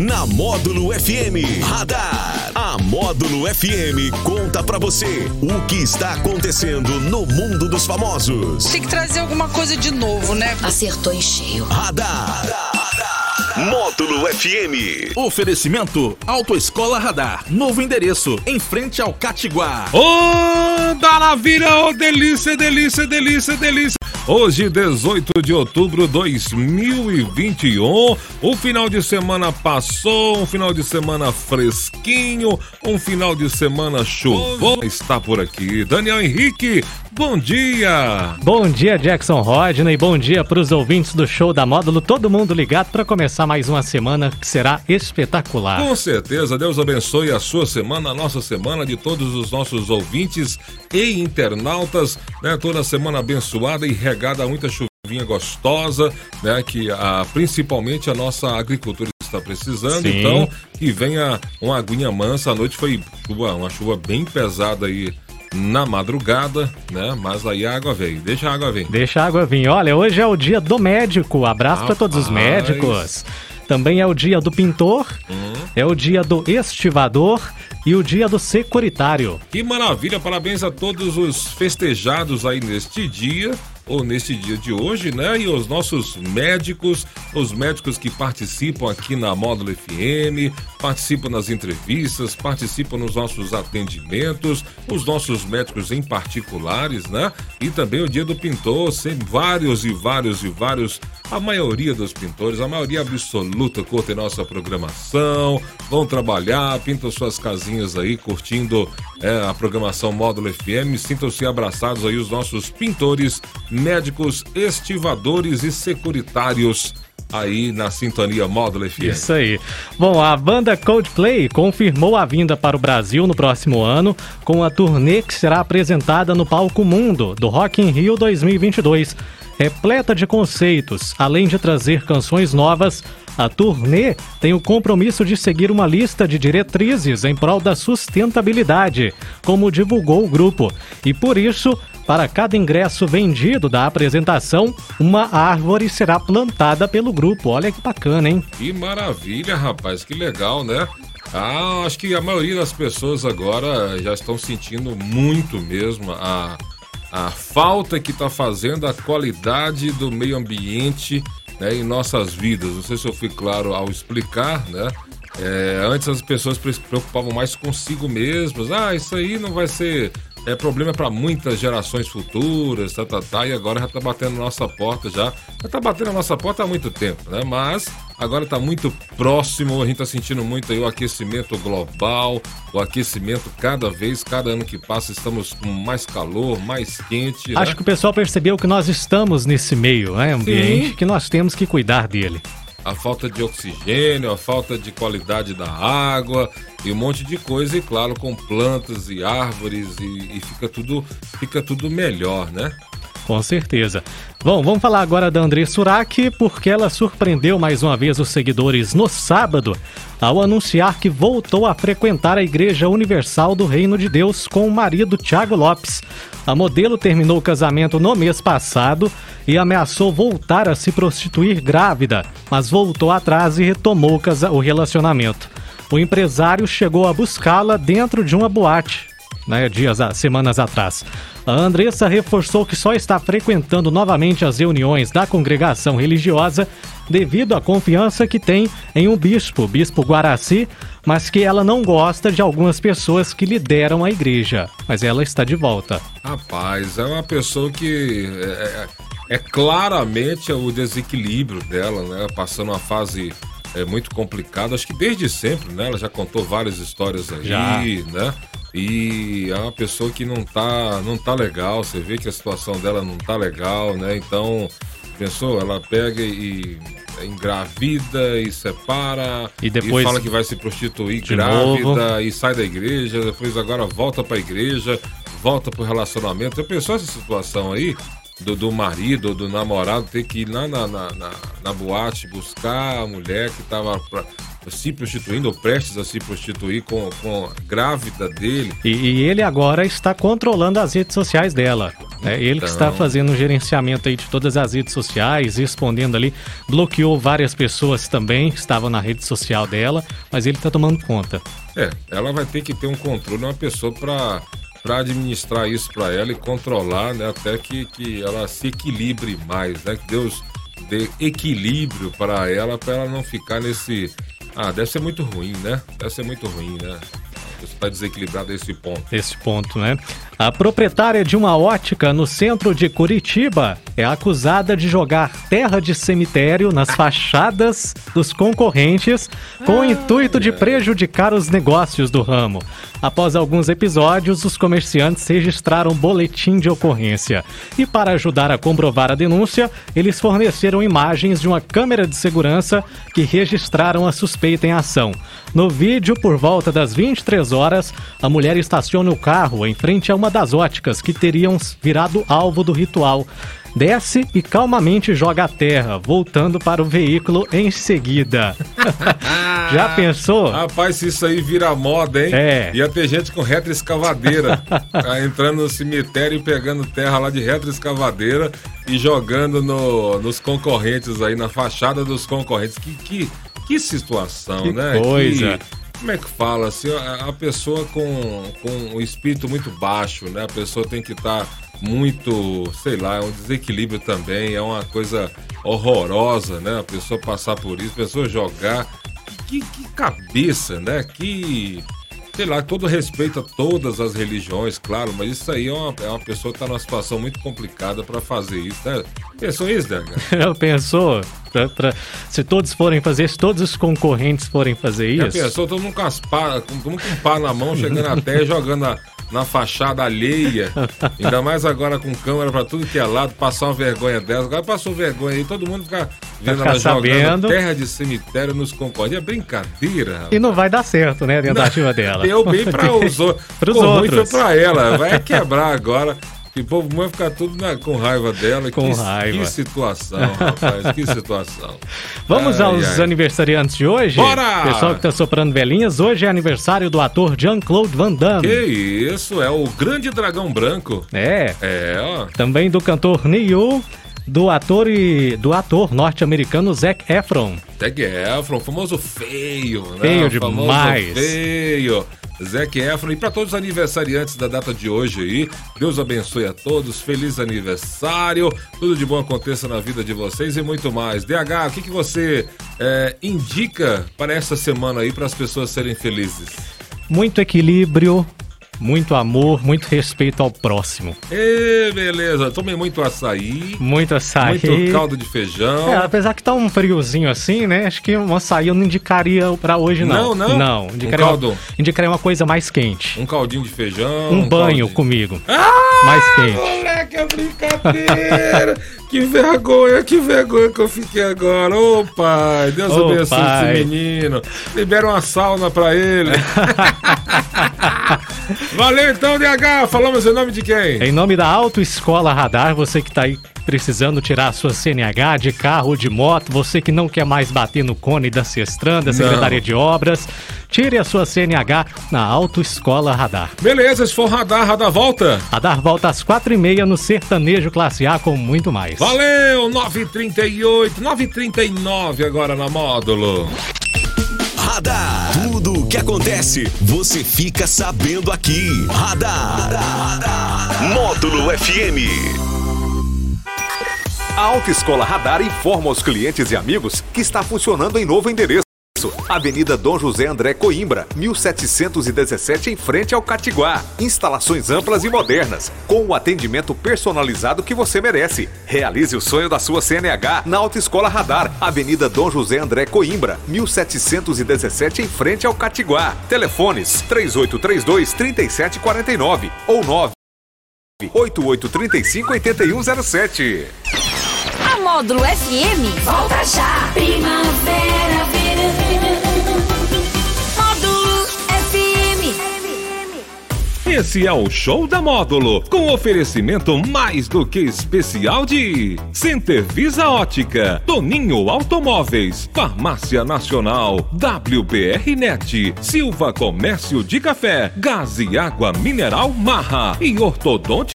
na Módulo FM Radar. A Módulo FM conta pra você o que está acontecendo no mundo dos famosos. Tem que trazer alguma coisa de novo, né? Acertou em cheio. Radar. Módulo FM. Oferecimento Autoescola Radar. Novo endereço, em frente ao Catiguá. Ô, maravilha, ô, delícia, delícia, delícia, delícia. Hoje, 18 de outubro de 2021, o final de semana passou, um final de semana fresquinho, um final de semana chuvoso. Está por aqui, Daniel Henrique, bom dia! Bom dia, Jackson Rodney, bom dia para os ouvintes do show da Módulo, todo mundo ligado para começar mais uma semana que será espetacular. Com certeza, Deus abençoe a sua semana, a nossa semana, de todos os nossos ouvintes e internautas, né? Toda semana abençoada e regada a muita chuvinha gostosa, né? Que a, principalmente a nossa agricultura está precisando. Sim. Então, que venha uma aguinha mansa. A noite foi chuva, uma chuva bem pesada aí na madrugada, né? Mas aí a água veio. Deixa a água vir. Deixa a água vir. Olha, hoje é o dia do médico. Abraço para todos os médicos. Também é o dia do pintor, é o dia do estivador e o dia do securitário. Que maravilha, parabéns a todos os festejados aí neste dia, ou neste dia de hoje, né? E os nossos médicos, os médicos que participam aqui na Módulo FM, participam nas entrevistas, participam nos nossos atendimentos, os nossos médicos em particulares, né? E também o dia do pintor, sempre vários e vários e vários, a maioria dos pintores, a maioria absoluta curtem nossa programação, vão trabalhar, pintam suas casinhas aí, curtindo é, a programação Módulo FM. Sintam-se abraçados aí os nossos pintores, médicos, estivadores e securitários aí na sintonia Módulo FM. Isso aí. Bom, a banda Coldplay confirmou a vinda para o Brasil no próximo ano com a turnê que será apresentada no Palco Mundo do Rock in Rio 2022. Repleta de conceitos, além de trazer canções novas, a turnê tem o compromisso de seguir uma lista de diretrizes em prol da sustentabilidade, como divulgou o grupo. E por isso, para cada ingresso vendido da apresentação, uma árvore será plantada pelo grupo. Olha que bacana, hein? Que maravilha, rapaz, que legal, né? Ah, acho que a maioria das pessoas agora já estão sentindo muito mesmo a, a falta que está fazendo a qualidade do meio ambiente né, em nossas vidas. Não sei se eu fui claro ao explicar, né? É, antes as pessoas se preocupavam mais consigo mesmas. Ah, isso aí não vai ser é problema para muitas gerações futuras, tá, tá, tá, e agora já tá batendo na nossa porta já. Já tá batendo na nossa porta há muito tempo, né? Mas agora tá muito próximo, a gente tá sentindo muito aí o aquecimento global, o aquecimento cada vez, cada ano que passa, estamos com mais calor, mais quente. Acho né? que o pessoal percebeu que nós estamos nesse meio, né, ambiente, Sim. que nós temos que cuidar dele. a falta de oxigênio, a falta de qualidade da água e um monte de coisa, e claro, com plantas e árvores e, e fica tudo fica tudo melhor, né? Com certeza. Bom, vamos falar agora da André Surak, porque ela surpreendeu mais uma vez os seguidores no sábado ao anunciar que voltou a frequentar a Igreja Universal do Reino de Deus com o marido Tiago Lopes. A modelo terminou o casamento no mês passado e ameaçou voltar a se prostituir grávida, mas voltou atrás e retomou o relacionamento. O empresário chegou a buscá-la dentro de uma boate né, dias, semanas atrás. A Andressa reforçou que só está frequentando novamente as reuniões da congregação religiosa devido à confiança que tem em um bispo, bispo Guaraci, mas que ela não gosta de algumas pessoas que lideram a igreja. Mas ela está de volta. Rapaz, é uma pessoa que é, é- é claramente o desequilíbrio dela, né? Passando uma fase é, muito complicada, acho que desde sempre, né? Ela já contou várias histórias aí, Já. né? E é uma pessoa que não tá, não tá legal, você vê que a situação dela não tá legal, né? Então, pensou, ela pega e engravida e separa E depois- fala que vai se prostituir grávida novo. e sai da igreja, depois agora volta pra igreja, volta pro relacionamento. Já pensou essa situação aí? Do, do marido, do namorado ter que ir lá na, na, na, na boate buscar a mulher que tava pra- se prostituindo ou prestes a se prostituir com, com a grávida dele. E, e ele agora está controlando as redes sociais dela. É ele então... que está então. fazendo o gerenciamento aí de todas as redes sociais, respondendo ali, bloqueou várias pessoas também que estavam na rede social dela, mas ele está tomando conta. É, ela vai ter que ter um controle, uma pessoa para para administrar isso para ela e controlar, né, até que, que ela se equilibre mais, né, que Deus dê equilíbrio para ela, para ela não ficar nesse, ah, deve ser muito ruim, né, deve ser muito ruim, né, está desequilibrado esse ponto. Esse ponto, né? A proprietária de uma ótica no centro de Curitiba é acusada de jogar terra de cemitério nas fachadas dos concorrentes com o intuito de prejudicar os negócios do ramo. Após alguns episódios, os comerciantes registraram boletim de ocorrência. E para ajudar a comprovar a denúncia, eles forneceram imagens de uma câmera de segurança que registraram a suspeita em ação. No vídeo, por volta das 23 horas, a mulher estaciona o carro em frente a uma das óticas que teriam virado alvo do ritual. Desce e calmamente joga a terra, voltando para o veículo em seguida. Já pensou? Rapaz, se isso aí vira moda, hein? É. Ia ter gente com retroescavadeira tá entrando no cemitério e pegando terra lá de retroescavadeira e jogando no, nos concorrentes aí, na fachada dos concorrentes. Que, que, que situação, que né? Coisa. Que, como é que fala? Assim, a, pessoa com, com um espírito muito baixo, né? A pessoa tem que estar tá muito, sei lá, é um desequilíbrio também, é uma coisa horrorosa, né? A pessoa passar por isso, a pessoa jogar. Que, que cabeça, né? Que sei lá, todo respeito a todas as religiões, claro, mas isso aí é uma, é uma pessoa que está numa situação muito complicada para fazer isso, né? Pensou isso, Eu Pensou? Pra, pra, se todos forem fazer, se todos os concorrentes forem fazer isso. Já pensou, todo mundo com, as pá, com, com um pá na mão, chegando até jogando a, na fachada alheia. Ainda mais agora com câmera para tudo que é lado, passar uma vergonha dessa. Agora passou vergonha aí, todo mundo fica vendo ela jogando terra de cemitério nos concorrentes. É brincadeira. Rapaz. E não vai dar certo, né, a tentativa dela. Deu bem para os, os outros. foi para ela. Vai quebrar agora. O povo vai ficar tudo na, com raiva dela. Com que, raiva. Que situação, rapaz. que situação. Vamos ai, aos ai. aniversariantes de hoje? Bora! Pessoal que tá soprando velhinhas, hoje é aniversário do ator Jean-Claude Van Damme. Que isso, é o grande dragão branco. É. É, ó. Também do cantor Neil do ator e do ator norte-americano Zac Efron. Zac Efron, famoso feio, né? Feio demais. feio. Zac Efron. E para todos os aniversariantes da data de hoje aí, Deus abençoe a todos, feliz aniversário, tudo de bom aconteça na vida de vocês e muito mais. DH, o que, que você é, indica para essa semana aí para as pessoas serem felizes? Muito equilíbrio, muito amor, muito respeito ao próximo. Ê, beleza. Tomei muito açaí. Muito açaí. Muito caldo de feijão. É, apesar que tá um friozinho assim, né? Acho que um açaí eu não indicaria pra hoje, não. Não, não? Não. Indicaria, um caldo. Uma, indicaria uma coisa mais quente. Um caldinho de feijão. Um, um banho comigo. Ah, mais quente. Moleque, é brincadeira. que vergonha, que vergonha que eu fiquei agora. Ô, pai, Deus abençoe pai. esse menino. Libera uma sauna pra ele. Valeu então, DH. Falamos em nome de quem? Em nome da Autoescola Radar, você que tá aí precisando tirar a sua CNH de carro ou de moto, você que não quer mais bater no cone da Cestran, da Secretaria não. de Obras, tire a sua CNH na Autoescola Radar. Beleza, se for Radar, Radar volta. Radar volta às quatro e meia no Sertanejo Classe A com muito mais. Valeu, 938, 939 agora na Módulo. Radar. Tudo que acontece, você fica sabendo aqui. Radar. Radar. Módulo FM. A Autoescola Radar informa aos clientes e amigos que está funcionando em novo endereço. Avenida Dom José André Coimbra, 1717, em frente ao Catiguá. Instalações amplas e modernas, com o atendimento personalizado que você merece. Realize o sonho da sua CNH na Autoescola Radar, Avenida Dom José André Coimbra, 1717, em frente ao Catiguá. Telefones 3832 3749 ou 9 8835 8107. A Módulo FM volta já. Primavera, Esse é o Show da Módulo, com oferecimento mais do que especial de Center Visa Ótica, Toninho Automóveis, Farmácia Nacional, WBR Net, Silva Comércio de Café, Gás e Água Mineral Marra e Ortodonte